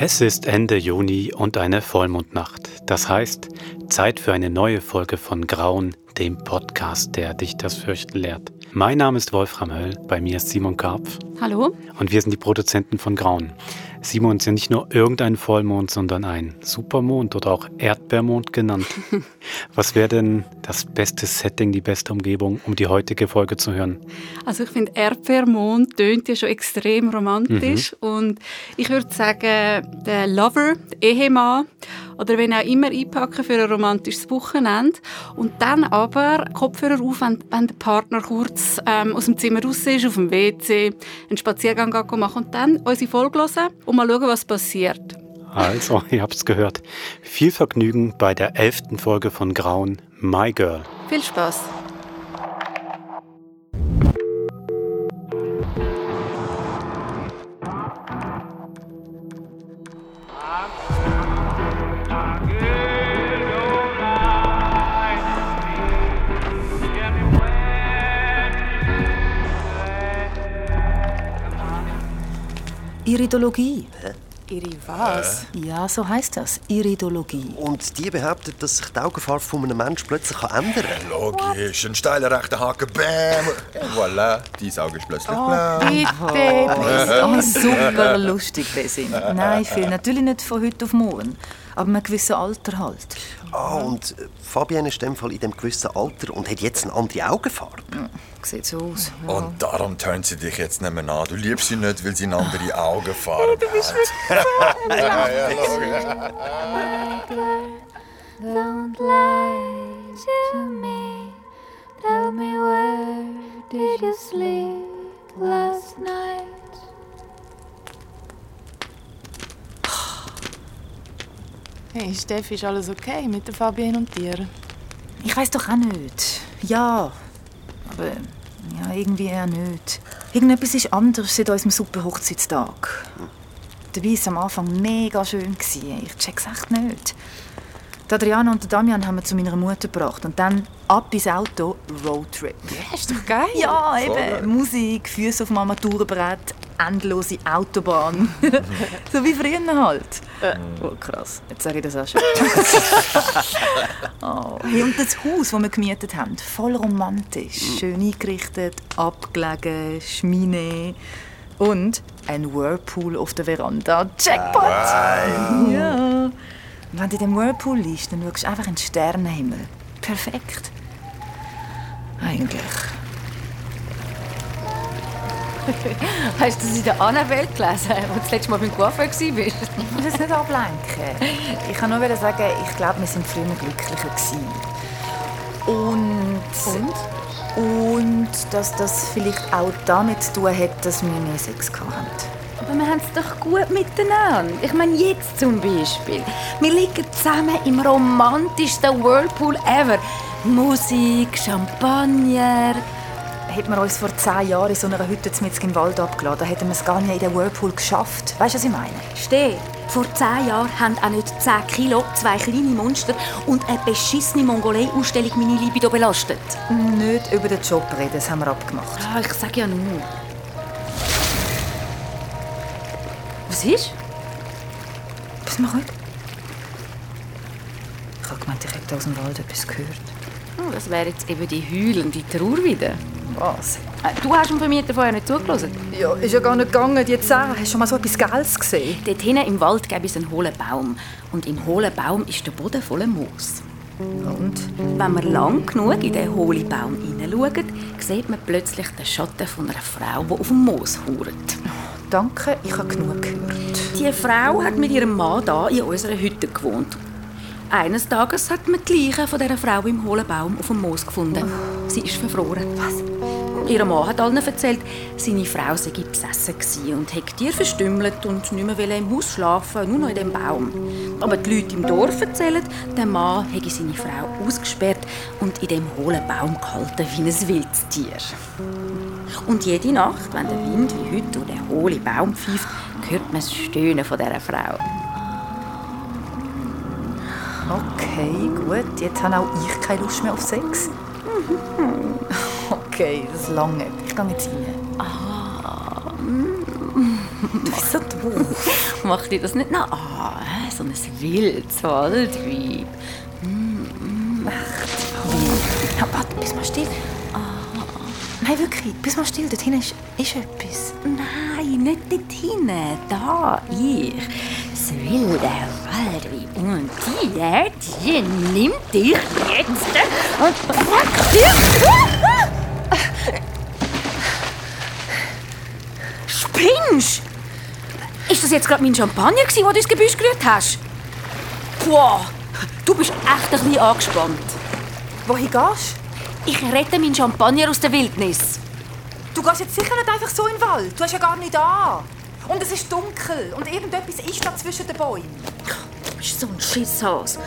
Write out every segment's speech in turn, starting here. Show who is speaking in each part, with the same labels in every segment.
Speaker 1: Es ist Ende Juni und eine Vollmondnacht. Das heißt, Zeit für eine neue Folge von Grauen, dem Podcast, der dich das Fürchten lehrt. Mein Name ist Wolfram Höll, bei mir ist Simon Karpf.
Speaker 2: Hallo.
Speaker 1: Und wir sind die Produzenten von Grauen. Simon ist ja nicht nur irgendein Vollmond, sondern ein Supermond oder auch Erdbeermond genannt. Was wäre denn das beste Setting, die beste Umgebung, um die heutige Folge zu hören?
Speaker 2: Also ich finde, Erdbeermond tönt ja schon extrem romantisch. Mhm. Und ich würde sagen, der Lover, der Ehemann, oder wenn auch immer einpacken für ein romantisches Wochenende. Und dann aber Kopfhörer auf, wenn, wenn der Partner kurz ähm, aus dem Zimmer raus ist, auf dem WC, einen Spaziergang machen und dann unsere Folge hören und mal schauen, was passiert.
Speaker 1: Also, ihr habt es gehört. Viel Vergnügen bei der elften Folge von Grauen, My Girl.
Speaker 2: Viel Spaß.
Speaker 3: Iridologie.
Speaker 2: Iri was?
Speaker 3: Ja, so heißt das. Iridologie.
Speaker 4: Und die behauptet, dass sich die Augenfarbe von einem Menschen plötzlich ändern kann.
Speaker 5: Logisch. Ein steiler rechter Haken, bam. Und voilà, dein Auge ist plötzlich
Speaker 2: Oh,
Speaker 5: blau.
Speaker 2: bitte.
Speaker 3: Oh, super lustig, Besim. Nein, viel. Natürlich nicht von heute auf morgen. Aber einem gewissen Alter halt.
Speaker 4: Ah, und äh, Fabienne ist in dem Fall in dem gewissen Alter und hat jetzt eine andere Augenfarbe.
Speaker 3: Sieht so aus.
Speaker 5: Und darum tönt sie dich jetzt nicht mehr an. Du liebst sie nicht, weil sie eine andere Augenfarbe hat. Du bist ja, ja, logisch.
Speaker 6: Don't lie to me. Tell me where did you sleep last night?
Speaker 7: Hey Steffi, ist alles okay mit der Fabienne und dir?
Speaker 3: Ich weiß doch auch nicht. Ja, aber ja, irgendwie eher nicht. Irgendetwas ist anders seit unserem super Hochzeitstag. Dabei war es am Anfang mega schön. Ich check's echt nicht. Die Adriana und Damian haben wir zu meiner Mutter gebracht und dann ab ins Auto, Roadtrip.
Speaker 7: Ja, ist doch geil.
Speaker 3: Ja, eben. Musik, Füße auf dem Armaturenbrett, endlose Autobahn. so wie früher halt. Oh, krass. Jetzt sage ich das auch schon. oh. hey, und das Haus, das wir gemietet haben, voll romantisch. Schön eingerichtet, abgelegen, Schmine. Und ein Whirlpool auf der Veranda. Jackpot! Ja. Und wenn du in dem Whirlpool liegst, dann schaust du einfach in den Sternenhimmel. Perfekt. Eigentlich.
Speaker 8: Hast du das in der Annabelle gelesen, als du das letzte Mal beim Coiffeur warst?
Speaker 3: Ich will das nicht ablenken. Ich kann nur sagen, ich glaube, wir sind früher glücklicher gewesen. Und, und? Und dass das vielleicht auch damit zu tun hat, dass wir mehr Sex hatten.
Speaker 8: Aber wir haben es doch gut miteinander. Ich meine, jetzt zum Beispiel. Wir liegen zusammen im romantischsten Whirlpool ever. Musik, Champagner.
Speaker 3: Hätten wir uns vor zehn Jahren in so einer Hütte mitten im Wald abgeladen, hätten wir es gar nicht in den Whirlpool geschafft. Weißt du, was ich meine?
Speaker 8: Steh, vor zehn Jahren haben auch nicht 10 Kilo, zwei kleine Monster und eine beschissene Mongolei-Ausstellung meine Libido belastet.
Speaker 3: Nicht über den Job reden, das haben wir abgemacht.
Speaker 8: Ah, ich sag ja nur. Was ist?
Speaker 3: Was mach ich? Ich habe gemeint, ich hätte aus dem Wald etwas gehört.
Speaker 8: Oh, das wäre jetzt eben die heulende Trauer wieder.
Speaker 3: Was?
Speaker 8: Äh, Du hast dem Vermieter vorher nicht zugelassen.
Speaker 3: Ja, ist ja gar nicht gegangen, die Zähne. Hast du schon mal so etwas Geiles gesehen?
Speaker 8: Dort hinten im Wald gäbe es einen hohlen Baum. Und im hohlen Baum ist der Boden voller Moos.
Speaker 3: Und?
Speaker 8: Wenn man lang genug in den hohlen Baum hineinschaut, sieht man plötzlich den Schatten von einer Frau, die auf dem Moos hauert.
Speaker 3: Danke, ich habe genug gehört.
Speaker 8: Die Frau hat mit ihrem Mann da in unserer Hütte gewohnt. Eines Tages hat man die Leiche von dieser Frau im hohlen Baum auf dem Moos gefunden. Sie ist verfroren. Was? Ihr Mann hat allen erzählt, seine Frau sei besessen und hätte Tier verstümmelt und nicht mehr im Haus schlafen, nur noch in dem Baum. Aber die Leute im Dorf erzählen, der Mann hätte seine Frau ausgesperrt und in dem hohlen Baum gehalten wie ein wildes Tier. Und jede Nacht, wenn der Wind wie heute durch den hohlen Baum pfeift, hört man das Stöhnen von dieser Frau.
Speaker 3: Okay, gut. Jetzt habe auch ich keine Lust mehr auf Sex. Okay, das lange. Ich gehe jetzt rein. Du bist so doof.
Speaker 8: Mach dir das nicht nach. Ah, so ein wildes Waldweib.
Speaker 3: Ja, warte, bist mal still. Nein, wirklich, bist mal still. Dort hinten ist, ist etwas.
Speaker 8: Nein, nicht dort hinten. Da, ich. Das wilde Waldweib. Und die, die nimmt dich jetzt und packt dich. Spinnst? Ist das jetzt gerade mein Champagner, gewesen, den du ins Gebüsch gerührt hast? Boah, du bist echt ein bisschen angespannt.
Speaker 3: Wohin gehst
Speaker 8: Ich rette meinen Champagner aus der Wildnis.
Speaker 3: du? Du gehst jetzt sicher nicht einfach so in den Wald. Du hast ja gar nicht an. Und es ist dunkel. Und irgendetwas ist da zwischen den Bäumen.
Speaker 8: Du bist so ein Schisshas.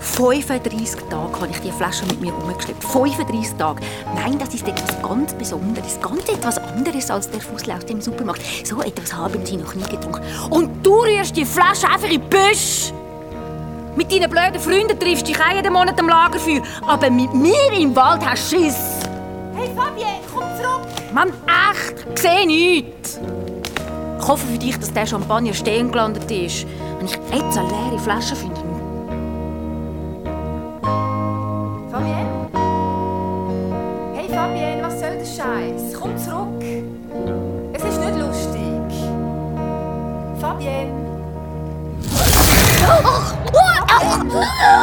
Speaker 8: 35 Tage habe ich die Flasche mit mir rumgeschleppt. 35 Tage. Nein, das ist etwas ganz Besonderes. Ganz etwas anderes als der Fussel aus dem Supermarkt. So etwas haben sie noch nie getrunken. Und du rührst die Flasche einfach in die Büsche. Mit deinen blöden Freunden triffst du dich auch jeden Monat am Lagerfeuer. Aber mit mir im Wald hast du Schiss.
Speaker 3: Hey Fabienne, komm zurück!
Speaker 8: Mann, echt, ich sehe nichts. Ich hoffe für dich, dass der Champagner stehen gelandet ist. Wenn ich jetzt eine leere Flasche finde,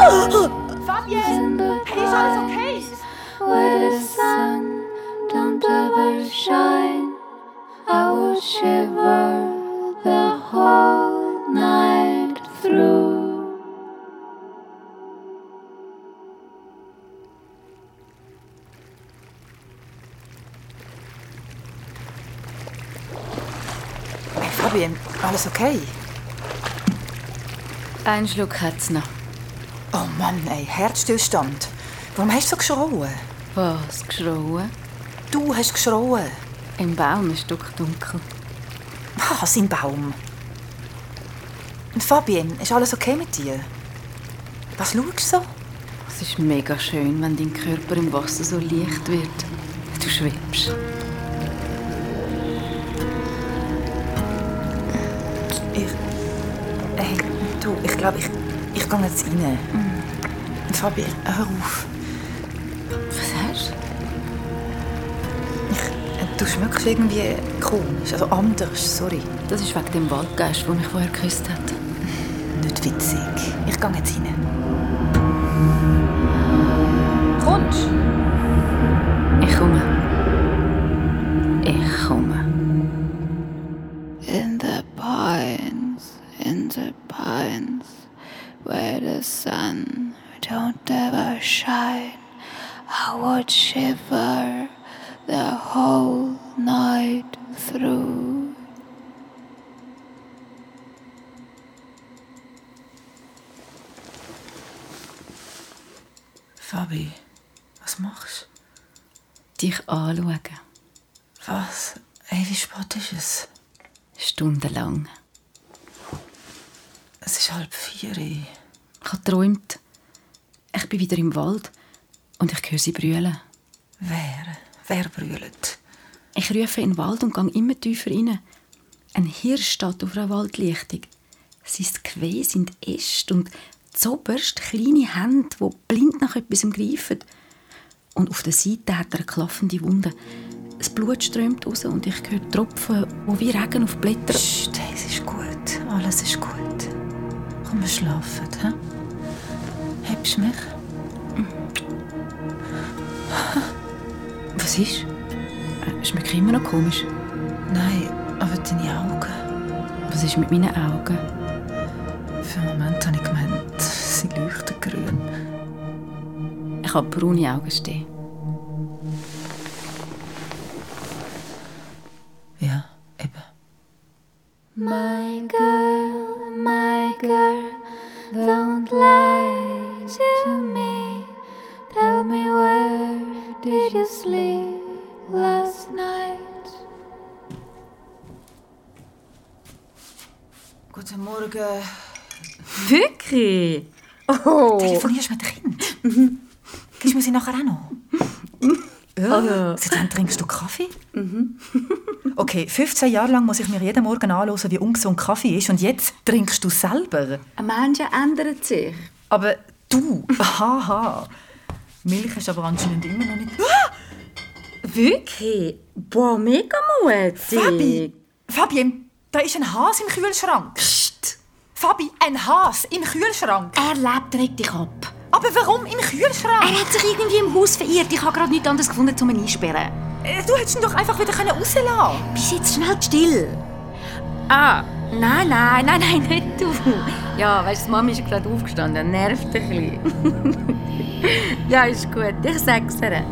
Speaker 3: Hey, ist alles okay?
Speaker 6: Where the sun don't ever shine, I would shiver the whole night through.
Speaker 3: Hey Fabienne, alles okay?
Speaker 8: Ein Schluck hat's noch.
Speaker 3: Oh Mann, ey, Herzstillstand. Warum hast du so geschrauen?
Speaker 8: Was, geschrauen?
Speaker 3: Du hast geschrauen.
Speaker 8: Im Baum ist es dunkel.
Speaker 3: Was im Baum? Fabienne, ist alles okay mit dir? Was schaust du so?
Speaker 8: Es ist mega schön, wenn dein Körper im Wasser so leicht wird. Du schwebst.
Speaker 3: Ich. Hey, du, ich glaube, ich, ich gehe jetzt rein. Fabienne, hör auf.
Speaker 8: Was hast du?
Speaker 3: Äh, du schmeckst irgendwie komisch, also anders, sorry.
Speaker 8: Das ist wegen dem Waldgeist, der mich vorher geküsst hat.
Speaker 3: Nicht witzig. Ich gehe jetzt rein.
Speaker 8: Kommst Ich komme.
Speaker 6: Would shiver the whole night through.
Speaker 3: Fabi, was machst
Speaker 8: Dich anschauen.
Speaker 3: du? Was? Hey, wie spät ist es?
Speaker 8: Stundenlang.
Speaker 3: Es ist halb vier.
Speaker 8: Ich habe geträumt. Ich bin wieder im Wald und ich höre sie brüllen.
Speaker 3: Wer? Wer brüllt?
Speaker 8: Ich rufe in den Wald und gehe immer tiefer rein. Ein Hirsch steht auf einer Waldlichtung. Sein Geweih sind Äste und zoberst kleine Hände, die blind nach etwas greifen. Und auf der Seite hat er eine klaffende Wunde. Das Blut strömt raus und ich höre Tropfen, die wie Regen auf Blätter...
Speaker 3: Psst, hey, es ist gut. Alles ist gut. Komm, wir schlafen, hä? Hebst du mich?
Speaker 8: Was ist? Äh, Schmeckt immer noch komisch.
Speaker 3: Nein, aber deine Augen.
Speaker 8: Was ist mit meinen Augen?
Speaker 3: Für einen Moment habe ich gemeint, sie leuchten grün.
Speaker 8: Ich habe braune Augen stehen.
Speaker 6: Did you sleep last night?
Speaker 3: Guten Morgen.
Speaker 8: Wirklich? Oh.
Speaker 3: Telefonierst du mit dem Kind? Gibst du mir sie nachher auch noch? Ja. Seit wann trinkst du Kaffee? okay, 15 Jahre lang muss ich mir jeden Morgen anhören, wie ungesund Kaffee ist. Und jetzt trinkst du selber.
Speaker 8: Ein Mensch ändert sich.
Speaker 3: Aber du, haha. Milch ist aber anscheinend immer noch nicht... Ah!
Speaker 8: Wirklich? Boah, mega mutig.
Speaker 3: Fabi! Fabian, da ist ein Has im Kühlschrank.
Speaker 8: Psst.
Speaker 3: Fabi, ein Has im Kühlschrank.
Speaker 8: Er lebt, dich ab.
Speaker 3: Aber warum im Kühlschrank?
Speaker 8: Er hat sich irgendwie im Haus verirrt. Ich habe gerade nichts anderes gefunden, um ihn einsperren.
Speaker 3: Äh, Du hättest ihn doch einfach wieder rauslassen können.
Speaker 8: Bist jetzt schnell still. Ah, nein, nein, nein, nein, nicht du. Ja, weißt du, Mami ist gerade aufgestanden. Nervt ein bisschen. ja, ist gut. Ich sag's ihr.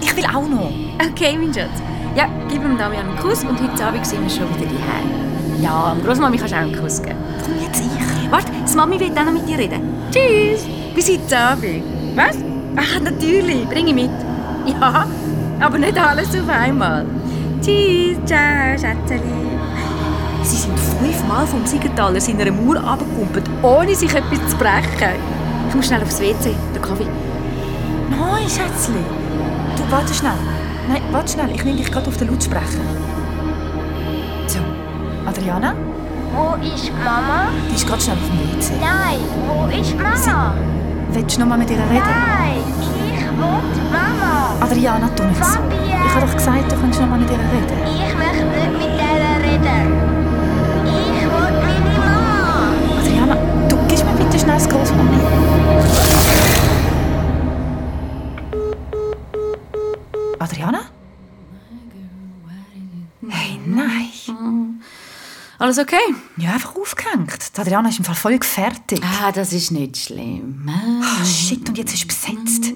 Speaker 3: Ich will auch noch.
Speaker 8: Okay, mein Schatz. Ja, gib ihm Damian einen Kuss und heute Abend sind wir schon wieder daheim. Ja, und Großmami kannst du auch einen Kuss geben.
Speaker 3: Warum jetzt ich?
Speaker 8: Warte, die Mami will auch noch mit dir reden. Tschüss. Bis heute Abend. Was? Ach, natürlich. Bring ihn mit. Ja, aber nicht alles auf einmal. Tschüss. Ciao, Schätzeli. Sie sind fünfmal vom Siegenthaler seiner Mauer runtergekumpelt, ohne sich etwas zu brechen. Ich muss schnell aufs WC. Der Kaffee.
Speaker 3: Nein, Schätzli. Du, warte schnell. Nein, warte schnell. Ich nehme dich gerade auf den Lautsprecher. So, Adriana,
Speaker 6: Wo ist Mama?
Speaker 3: die ist gerade schnell auf dem WC.
Speaker 6: Nein, wo ist Mama?
Speaker 3: Willst du noch mal mit ihr reden?
Speaker 6: Nein, ich will Mama.
Speaker 3: Adriana, tu nicht so.
Speaker 6: Fabian.
Speaker 3: Ich habe doch gesagt, du kannst noch mal mit ihr reden.
Speaker 6: Ich möchte nicht mit der reden.
Speaker 3: Bitte schnell das Großmami. Adriana? Hey, nein.
Speaker 8: Alles okay?
Speaker 3: Ja, einfach aufgehängt. Die Adriana ist im Fall voll fertig.
Speaker 8: Ah, das ist nicht schlimm.
Speaker 3: Ah, shit, und jetzt ist besetzt.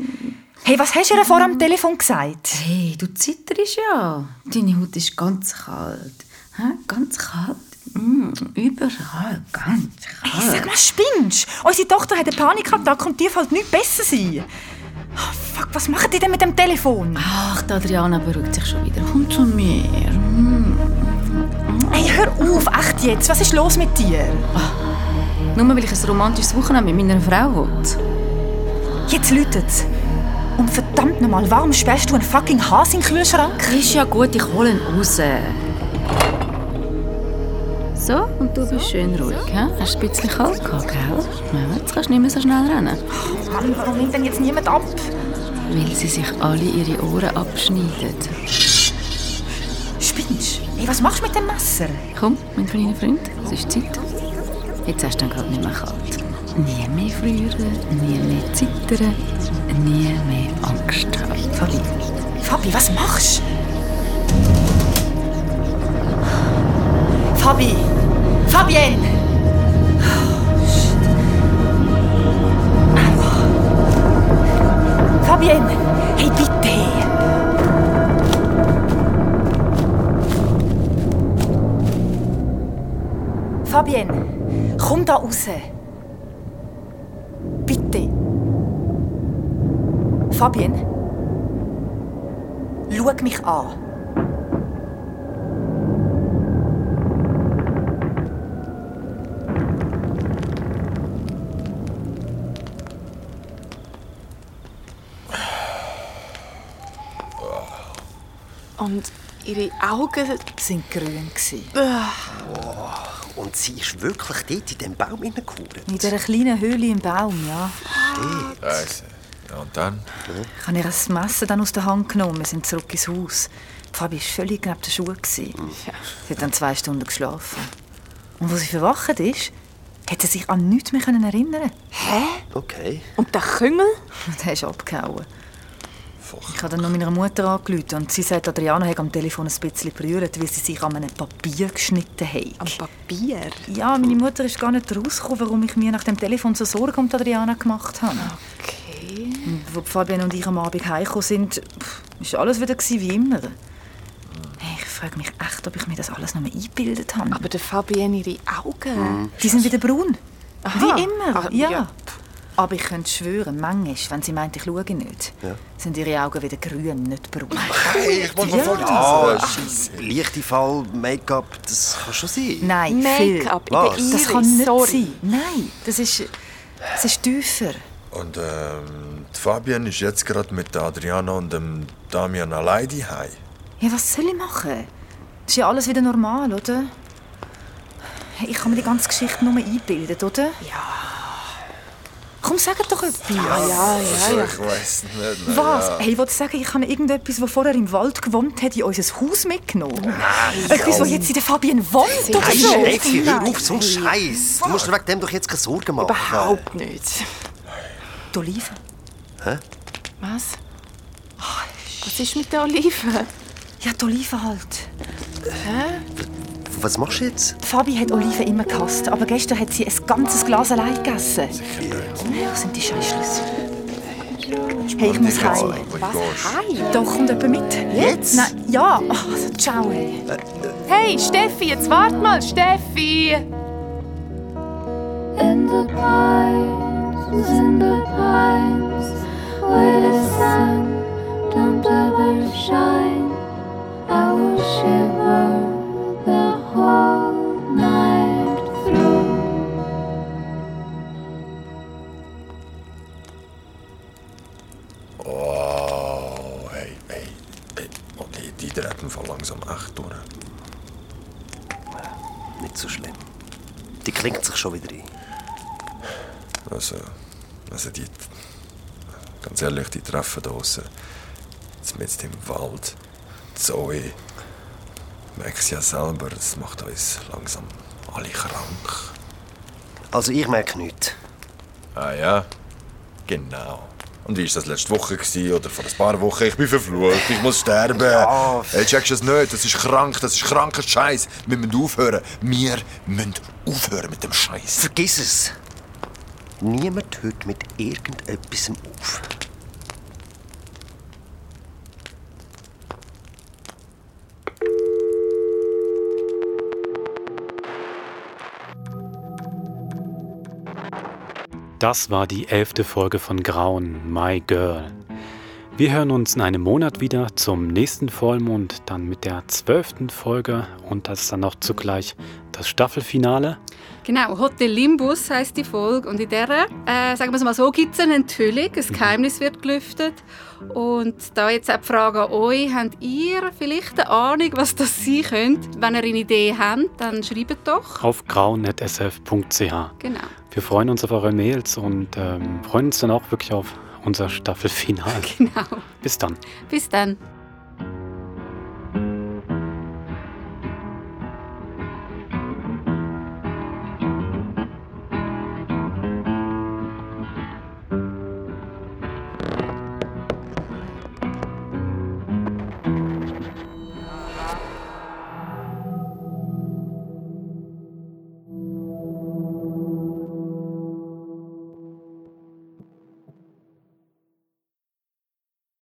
Speaker 3: Hey, was hast du ihr vor am Telefon gesagt?
Speaker 8: Hey, du zitterst ja. Deine Haut ist ganz kalt. Hä? Ganz kalt. Mm, überall ganz
Speaker 3: Hey,
Speaker 8: kalt.
Speaker 3: sag mal, spinnst Unsere Tochter hat eine Panikattacke und dir fällt nichts besser sein. Ah, fuck, was machen die denn mit dem Telefon?
Speaker 8: Ach, die Adriana beruhigt sich schon wieder. Komm zu mir. Mm.
Speaker 3: Hey, hör auf, echt jetzt. Was ist los mit dir?
Speaker 8: Nur weil ich ein romantisches Wochenende mit meiner Frau will.
Speaker 3: Jetzt läutet's. Und verdammt nochmal, warum sperrst du einen fucking Hase in den Kühlschrank?
Speaker 8: Ist ja gut, ich hole ihn raus. So, und du bist schön ruhig, hä? Hast ein bisschen kalt gehabt, gell? Ja, jetzt kannst du nicht mehr so schnell rennen.
Speaker 3: Mann, warum nimmt denn jetzt niemand ab?
Speaker 8: Weil sie sich alle ihre Ohren abschneiden.
Speaker 3: Spinnst Hey, was machst du mit dem Messer?
Speaker 8: Komm, mein kleiner Freund, es ist Zeit. Jetzt hast du dann gerade nicht mehr kalt. Nie mehr frieren, nie mehr zittern, nie mehr Angst haben.
Speaker 3: Fabi, Fabi, was machst du? Fabi! Fabienne! Aua. Fabienne! Hey, bitte! Fabienne, komm da raus! Bitte! Fabienne? Schau mich an.
Speaker 7: Und ihre Augen.
Speaker 3: sind grün.
Speaker 4: Und sie ist wirklich dort in diesem Baum hineingekuret.
Speaker 3: In dieser kleinen Höhle im Baum, ja.
Speaker 5: Scheiße. Ja, und dann?
Speaker 3: Ich habe ihr das Messer dann aus der Hand genommen. Wir sind zurück ins Haus. Die Fabi war völlig neben den Schuhen. Sie hat dann zwei Stunden geschlafen. Und als sie verwacht ist, hat sie sich an nichts mehr können erinnern
Speaker 4: Okay.
Speaker 7: Und der Küngel?
Speaker 3: Und er ist abgehauen. Ich habe dann noch meiner Mutter angerufen und sie sagt, Adriana hat am Telefon ein bisschen berührt, weil sie sich an einem Papier geschnitten hat.
Speaker 7: Am Papier?
Speaker 3: Ja, meine Mutter ist gar nicht rausgekommen, warum ich mir nach dem Telefon so Sorgen um Adriana gemacht habe.
Speaker 7: Okay.
Speaker 3: Und Als Fabian und ich am Abend heimgekommen sind, war alles wieder wie immer. Hey, Ich frage mich echt, ob ich mir das alles noch mal eingebildet habe.
Speaker 7: Aber der Fabienne, ihre Augen.
Speaker 3: Die sind wieder braun.
Speaker 7: Aha.
Speaker 3: Wie immer,
Speaker 7: Ah,
Speaker 3: ja.
Speaker 7: ja.
Speaker 3: Aber ich könnte schwören, manchmal, wenn sie meint, ich schaue nicht, sind ihre Augen wieder grün, nicht braun.
Speaker 5: Hey, ich wollte mal voll
Speaker 4: Ah, leichte Fall, Make-up, das kann schon sein.
Speaker 3: Nein.
Speaker 7: Make-up in der Iris.
Speaker 3: Das kann nicht
Speaker 7: Sorry.
Speaker 3: sein. Nein, das ist, das ist tiefer.
Speaker 5: Und ähm, Fabian ist jetzt gerade mit der Adriana und dem Damian allein daheim.
Speaker 3: Ja, was soll ich machen? Das ist ja alles wieder normal, oder? Ich kann mir die ganze Geschichte nur einbilden, oder? Ja. Komm, sag doch etwas.
Speaker 7: Ja, ja,
Speaker 5: Also, ich weiß nicht. na
Speaker 3: Was?
Speaker 5: Ja.
Speaker 3: Hey, ich wollte sagen, ich habe irgendetwas, das vorher im Wald gewohnt hat, in unser Haus mitgenommen. Nein, Etwas, das jetzt in der Fabian wohnt oder so.
Speaker 4: Steffi, hör auf, so einen Scheiß. Du musst dir wegen dem doch jetzt keine Sorgen machen.
Speaker 7: Überhaupt nicht.
Speaker 3: Die Olive.
Speaker 7: Was? Was ist mit der Olive?
Speaker 3: Ja, die Olive halt.
Speaker 4: Was machst du jetzt?
Speaker 3: Fabi hat Oliven immer gehasst, aber gestern hat sie ein ganzes Glas allein gegessen. Wo sind die Scheißschlüssel? Hey, ich muss heim.
Speaker 5: Wo du gehst.
Speaker 3: Doch, kommt jemand mit?
Speaker 4: Jetzt?
Speaker 3: Nein, ja. Ach, also, ciao. Hey.
Speaker 7: Hey, Steffi, jetzt wart mal, Steffi!
Speaker 6: In the pines, in the pines, where
Speaker 5: also die, ganz ehrlich, die Treffen draussen, mitten im Wald, Zoe, merkst ja selber, das macht uns langsam alle krank.
Speaker 4: Also ich merke nichts.
Speaker 5: Ah ja, genau. Und wie war das letzte Woche gewesen, oder vor ein paar Wochen? Ich bin verflucht, ich muss sterben.
Speaker 4: Ja.
Speaker 5: Hey, checkst du das nicht? Das ist krank, das ist kranker Scheiß. Wir müssen aufhören. Wir müssen aufhören mit dem Scheiß.
Speaker 4: Vergiss es. Niemand hört mit irgendetwas auf.
Speaker 1: Das war die elfte Folge von Grauen, My Girl. Wir hören uns in einem Monat wieder zum nächsten Vollmond, dann mit der zwölften Folge und das ist dann auch zugleich das Staffelfinale.
Speaker 2: Genau, Hotel Limbus heißt die Folge und in der, äh, sagen wir es mal so, gibt es eine Enthüllung, ein Geheimnis wird gelüftet und da jetzt auch die Frage an euch, habt ihr vielleicht eine Ahnung, was das sein könnte? Wenn ihr eine Idee habt, dann schreibt doch.
Speaker 1: auf grauen.sf.ch.
Speaker 2: Genau.
Speaker 1: Wir freuen uns auf eure Mails und ähm, freuen uns dann auch wirklich auf unser Staffelfinale.
Speaker 2: Genau.
Speaker 1: Bis dann.
Speaker 2: Bis dann.